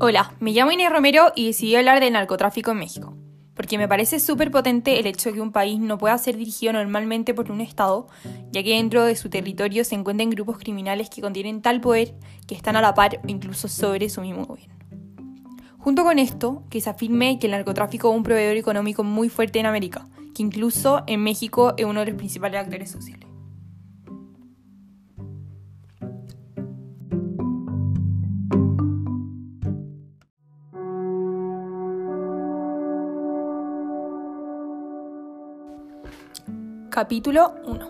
Hola, me llamo Inés Romero y decidí hablar del narcotráfico en México, porque me parece súper potente el hecho de que un país no pueda ser dirigido normalmente por un Estado, ya que dentro de su territorio se encuentran grupos criminales que contienen tal poder que están a la par o incluso sobre su mismo gobierno. Junto con esto, que se afirme que el narcotráfico es un proveedor económico muy fuerte en América, que incluso en México es uno de los principales actores sociales. Capítulo 1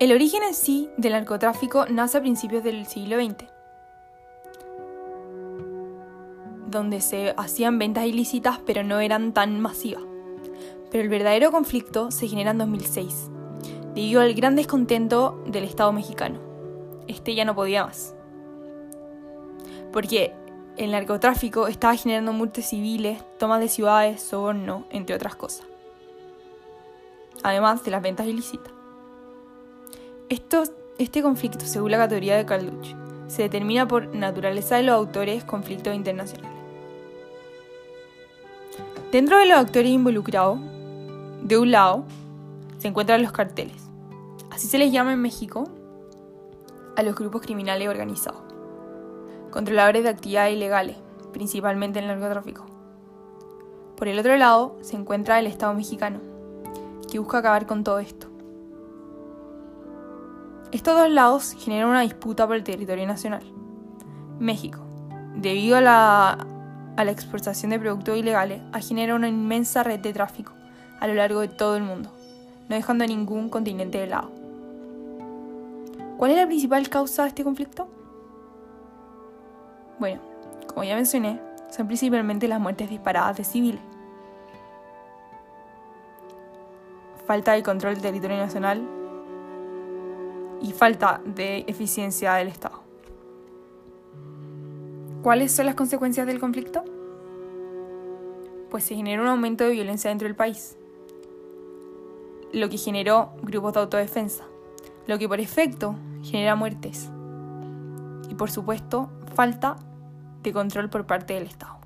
El origen en sí del narcotráfico nace a principios del siglo XX, donde se hacían ventas ilícitas pero no eran tan masivas. Pero el verdadero conflicto se genera en 2006, debido al gran descontento del Estado mexicano. Este ya no podía más. Porque el narcotráfico estaba generando muertes civiles, tomas de ciudades, soborno, entre otras cosas además de las ventas ilícitas. Esto, este conflicto, según la categoría de Carlucci, se determina por naturaleza de los autores conflictos internacionales. Dentro de los actores involucrados, de un lado, se encuentran los carteles. Así se les llama en México a los grupos criminales organizados, controladores de actividades ilegales, principalmente el narcotráfico. Por el otro lado se encuentra el Estado mexicano, busca acabar con todo esto. Estos dos lados generan una disputa por el territorio nacional. México, debido a la, a la exportación de productos ilegales, ha generado una inmensa red de tráfico a lo largo de todo el mundo, no dejando a ningún continente de lado. ¿Cuál es la principal causa de este conflicto? Bueno, como ya mencioné, son principalmente las muertes disparadas de civiles. Falta de control del territorio nacional y falta de eficiencia del Estado. ¿Cuáles son las consecuencias del conflicto? Pues se generó un aumento de violencia dentro del país, lo que generó grupos de autodefensa, lo que por efecto genera muertes y por supuesto falta de control por parte del Estado.